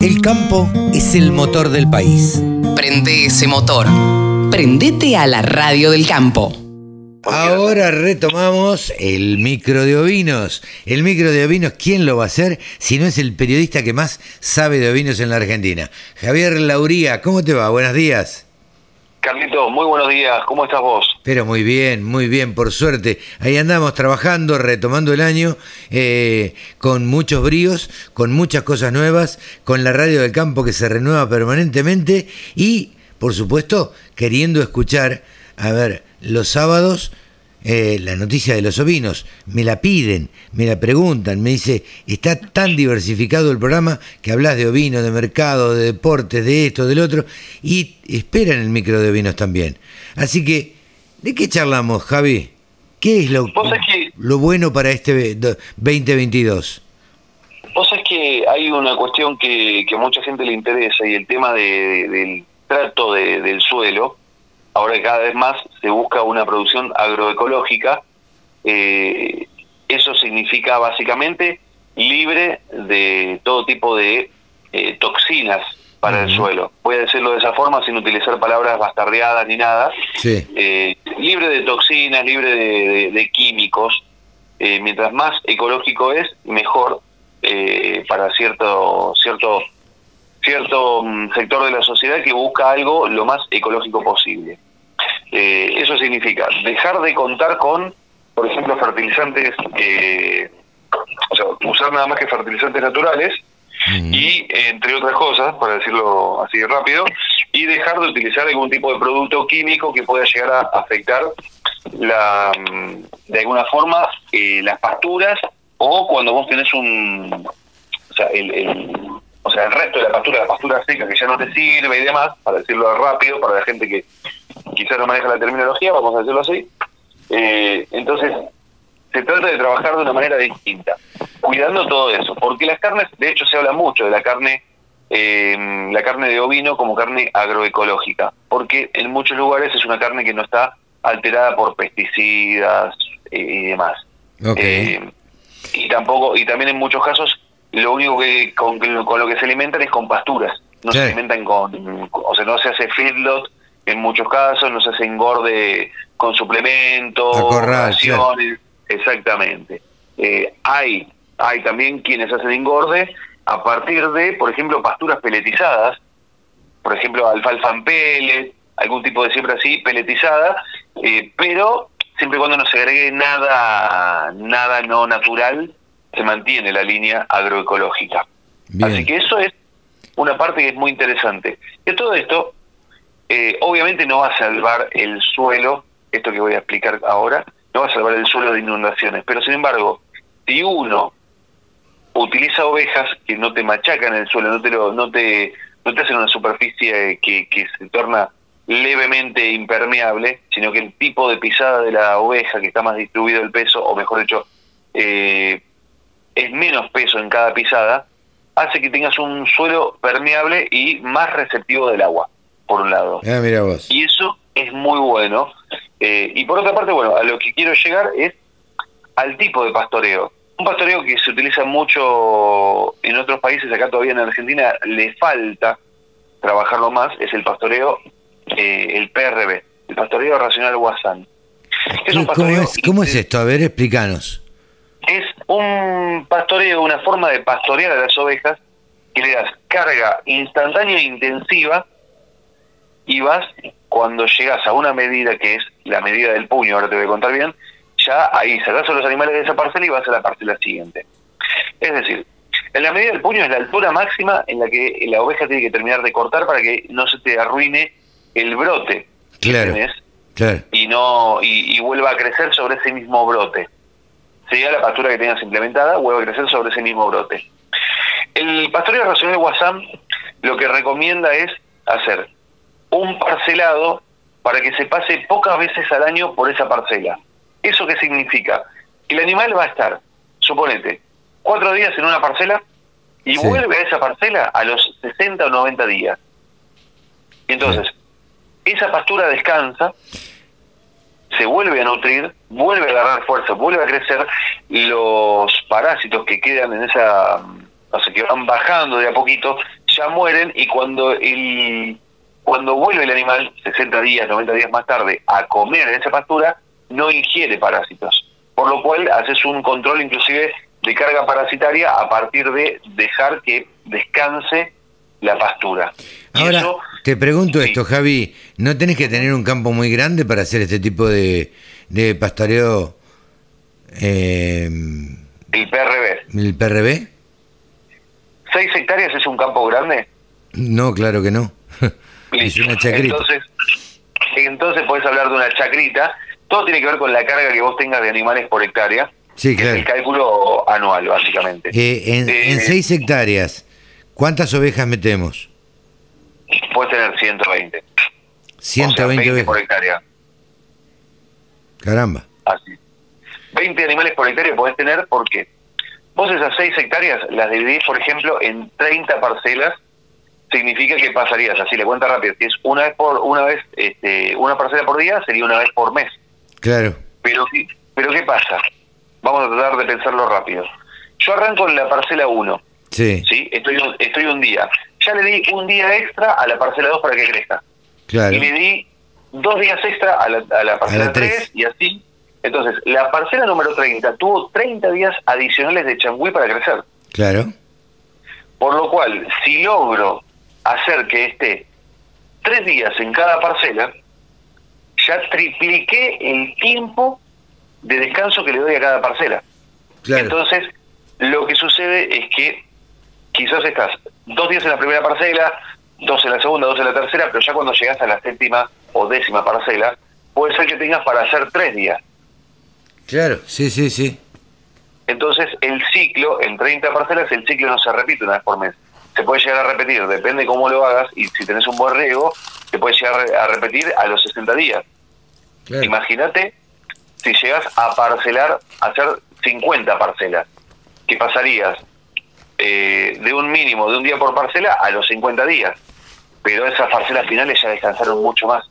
El campo es el motor del país. Prende ese motor. Prendete a la radio del campo. Ahora retomamos el micro de ovinos. El micro de ovinos, ¿quién lo va a hacer si no es el periodista que más sabe de ovinos en la Argentina? Javier Lauría, ¿cómo te va? Buenos días. Carlito, muy buenos días. ¿Cómo estás vos? Pero muy bien, muy bien, por suerte. Ahí andamos trabajando, retomando el año, eh, con muchos bríos, con muchas cosas nuevas, con la radio del campo que se renueva permanentemente y, por supuesto, queriendo escuchar, a ver, los sábados eh, la noticia de los ovinos. Me la piden, me la preguntan, me dice, está tan diversificado el programa que hablas de ovinos, de mercado, de deportes, de esto, del otro, y esperan el micro de ovinos también. Así que, ¿de qué charlamos, Javi? ¿Qué es lo, lo bueno para este 2022? Vos sabés que hay una cuestión que, que a mucha gente le interesa y el tema de, del trato del suelo ahora cada vez más se busca una producción agroecológica. Eh, eso significa básicamente libre de todo tipo de eh, toxinas para el suelo. Voy a decirlo de esa forma sin utilizar palabras bastardeadas ni nada. Eh, libre de toxinas, libre de, químicos. mientras más ecológico es, mejor para cierto cierto cierto mm, sector de la sociedad que busca algo lo más ecológico posible. Eh, eso significa dejar de contar con, por ejemplo, fertilizantes, eh, o sea, usar nada más que fertilizantes naturales y, entre otras cosas, para decirlo así rápido, y dejar de utilizar algún tipo de producto químico que pueda llegar a afectar la, mm, de alguna forma eh, las pasturas o cuando vos tenés un, o sea, el, o sea, el resto de la pastura, la pastura seca que ya no te sirve y demás, para decirlo rápido, para la gente que quizás no maneja la terminología, vamos a decirlo así. Eh, entonces, se trata de trabajar de una manera distinta, cuidando todo eso, porque las carnes, de hecho se habla mucho de la carne, eh, la carne de ovino como carne agroecológica, porque en muchos lugares es una carne que no está alterada por pesticidas eh, y demás. y tampoco, y también en muchos casos, lo único que con, lo que se alimentan es con pasturas, no se alimentan con, o sea, no se hace feedlot en muchos casos, no se hace engorde con suplementos, raciones, exactamente. Eh, hay, hay también quienes hacen engorde a partir de, por ejemplo, pasturas peletizadas, por ejemplo, alfalfa en pellet, algún tipo de siembra así, peletizada, eh, pero siempre y cuando no se agregue nada, nada no natural, se mantiene la línea agroecológica. Así que eso es una parte que es muy interesante. De todo esto, eh, obviamente no va a salvar el suelo, esto que voy a explicar ahora, no va a salvar el suelo de inundaciones, pero sin embargo, si uno utiliza ovejas que no te machacan el suelo, no te lo, no te, no te hacen una superficie que, se torna levemente impermeable, sino que el tipo de pisada de la oveja, que está más distribuido el peso, o mejor dicho, eh, es menos peso en cada pisada, hace que tengas un suelo permeable y más receptivo del agua por un lado. Ah, mira vos. Y eso es muy bueno. Eh, y por otra parte, bueno, a lo que quiero llegar es al tipo de pastoreo. Un pastoreo que se utiliza mucho en otros países, acá todavía en Argentina le falta trabajarlo más, es el pastoreo, eh, el PRB, el pastoreo racional Guasán. ¿Cómo, es, esto? A ver, explícanos. Es un pastoreo, una forma de pastorear a las ovejas que le das carga instantánea e intensiva y vas, cuando llegas a una medida que es la medida del puño, ahora te voy a contar bien, ya ahí sacas a los animales de esa parcela y vas a la parcela siguiente. Es decir, en la medida del puño es la altura máxima en la que la oveja tiene que terminar de cortar para que no se te arruine el brote claro, claro. y no y, vuelva a crecer sobre ese mismo brote. Sería la pastura que tengas implementada, vuelva a crecer sobre ese mismo brote. El pastoreo racional de WhatsApp lo que recomienda es hacer un parcelado para que se pase pocas veces al año por esa parcela. ¿Eso qué significa? Que el animal va a estar, suponete, cuatro días en una parcela y vuelve a esa parcela a los 60 o 90 días. Entonces, esa pastura descansa, se vuelve a nutrir, vuelve a agarrar fuerza, vuelve a crecer, los parásitos que quedan en esa, o sea, que van bajando de a poquito, ya mueren y cuando el cuando vuelve el animal 60 días, 90 días más tarde a comer en esa pastura, no ingiere parásitos. Por lo cual haces un control inclusive de carga parasitaria a partir de dejar que descanse la pastura. Ahora, eso- te pregunto Sí. esto, Javi, ¿no tenés que tener un campo muy grande para hacer este tipo de, de pastoreo, eh, el PRB. el PRB? ¿Seis hectáreas es un campo grande? No, claro que no. es Listo. una chacrita. Entonces, entonces podés hablar de una chacrita. Todo tiene que ver con la carga que vos tengas de animales por hectárea. Sí, que es el claro. cálculo anual, básicamente. Eh, en, Eh, en seis hectáreas, ¿cuántas ovejas metemos? Puedes tener 120. 120 o sea, 20 por ovejas. hectárea. Caramba. Así. 20 animales por hectárea podés tener porque vos esas 6 hectáreas las dividís, por ejemplo, en 30 parcelas. Significa que pasarías, así le cuenta rápido, si es una vez por una vez, este, una parcela por día, sería una vez por mes. Claro. Pero, ¿qué- pero ¿qué pasa? Vamos a tratar de pensarlo rápido. Yo arranco en la parcela 1, Sí, ¿sí? Estoy un, estoy un día. Ya le di un día extra a la parcela 2 para que crezca. claro. Y le di dos días extra a la, a la parcela A la tres. 3 y así. Entonces, la parcela número 30 tuvo 30 días adicionales de changüí para crecer. Claro. Por lo cual, si logro hacer que esté tres días en cada parcela, ya tripliqué el tiempo de descanso que le doy a cada parcela. Claro. Entonces, lo que sucede es que quizás estás dos días en la primera parcela, dos en la segunda, dos en la tercera, pero ya cuando llegas a la séptima o décima parcela, puede ser que tengas para hacer tres días. Claro, sí, sí, sí. Entonces, el ciclo, en 30 parcelas, el ciclo no se repite una vez por mes. Se puede llegar a repetir, depende cómo lo hagas, y si tenés un buen riego, se puede llegar a repetir a los 60 días. Claro. Imagínate si llegas a parcelar, a hacer 50 parcelas, que pasarías eh, de un mínimo de un día por parcela a los 50 días. Pero esas parcelas finales ya descansaron mucho más.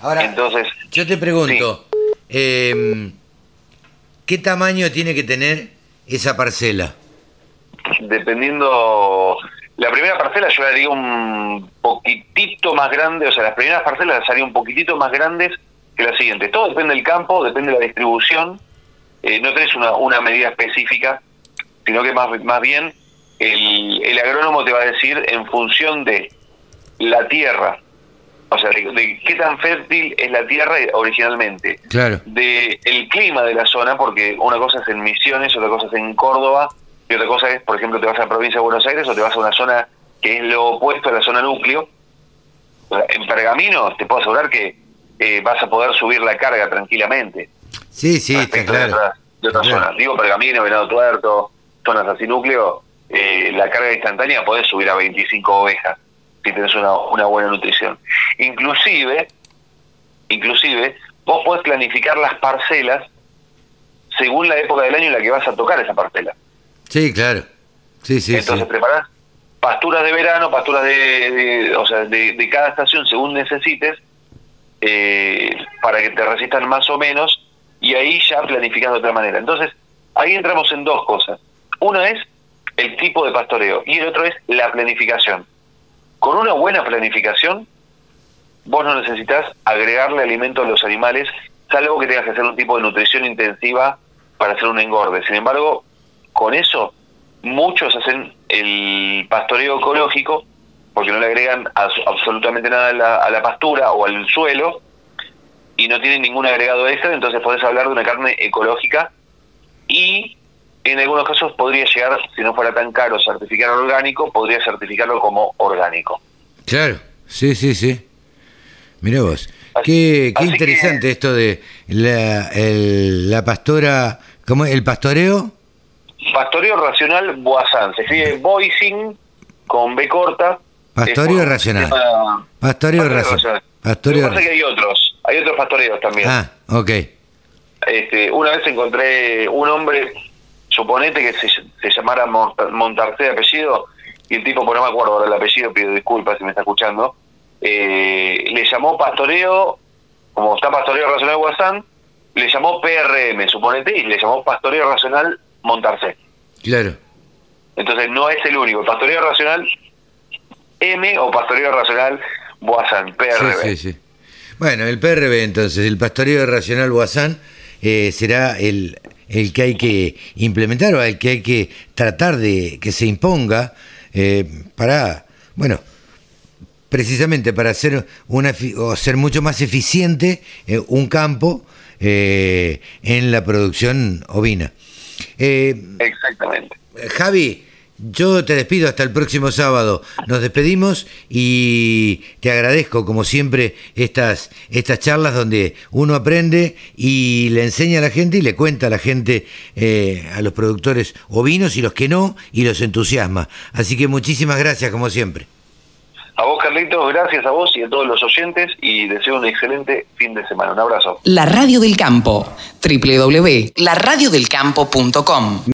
Ahora, Entonces, yo te pregunto, eh, ¿qué tamaño tiene que tener esa parcela? Dependiendo... La primera parcela yo la haría un poquitito más grande, o sea, las primeras parcelas las haría un poquitito más grandes que las siguientes. Todo depende del campo, depende de la distribución. Eh, no tenés una, una medida específica, sino que más, más bien el, el agrónomo te va a decir en función de la tierra, o sea, de, de qué tan fértil es la tierra originalmente, Claro. de el clima de la zona, porque una cosa es en Misiones, otra cosa es en Córdoba, y otra cosa es, por ejemplo, te vas a la provincia de Buenos Aires o te vas a una zona que es lo opuesto a la zona núcleo. En Pergamino te puedo asegurar que eh, vas a poder subir la carga tranquilamente Sí, sí, está de claro. otras, de otras claro. zonas. Digo Pergamino, Venado Tuerto, zonas así núcleo, eh, la carga instantánea podés subir a 25 ovejas si tenés una, una buena nutrición. Inclusive, inclusive, vos podés planificar las parcelas según la época del año en la que vas a tocar esa parcela. Sí, claro. Sí, sí, Entonces sí. preparás pasturas de verano, pasturas de, de- o sea, de, de cada estación según necesites, eh, para que te resistan más o menos, y ahí ya planificas de otra manera. Entonces, ahí entramos en dos cosas. Una es el tipo de pastoreo y el otro es la planificación. Con una buena planificación, vos no necesitas agregarle alimento a los animales, salvo que tengas que hacer un tipo de nutrición intensiva para hacer un engorde. Sin embargo, con eso, muchos hacen el pastoreo ecológico porque no le agregan abs- absolutamente nada a la, a la pastura o al suelo y no tienen ningún agregado extra, entonces podés hablar de una carne ecológica y en algunos casos podría llegar, si no fuera tan caro certificar orgánico, podría certificarlo como orgánico. Claro, sí, sí, sí. Mira vos. Así- Qué, interesante esto de la, el- la pastora, ¿cómo? ¿El pastoreo? Pastoreo racional Boazán, se escribe Boising con B corta. Pastoreo Es racional. tema- Pastoreo pastoreo racional. racional. Pastoreo Lo que pasa es que racional. hay otros, hay otros pastoreos también. Ah, ok. Este, una vez encontré un hombre, suponete que se, se llamara Mont- Montarcé de apellido, y el tipo, pues no me acuerdo ahora el apellido, pido disculpas si me está escuchando, eh, le llamó pastoreo, como está pastoreo racional Guasán, le llamó PRM, suponete, y le llamó pastoreo racional Montarcé. Claro. Entonces no es el único. Pastoreo racional M o pastoreo racional Boazán, PRB. Sí, sí, sí. Bueno, el PRB entonces, el pastoreo racional Boazán, eh, será el, el que hay que implementar o el que hay que tratar de que se imponga eh, para, bueno, precisamente para hacer, una, o ser mucho más eficiente eh, un campo eh, en la producción ovina. Exactamente. Javi, yo te despido hasta el próximo sábado. Nos despedimos y te agradezco, como siempre, estas, estas charlas donde uno aprende y le enseña a la gente y le cuenta a la gente, eh, a los productores ovinos y los que no, y los entusiasma. Así que muchísimas gracias, como siempre. A vos, Carlitos, gracias a vos y a todos los oyentes y deseo un excelente fin de semana. Un abrazo. La Radio del Campo, www.laradiodelcampo.com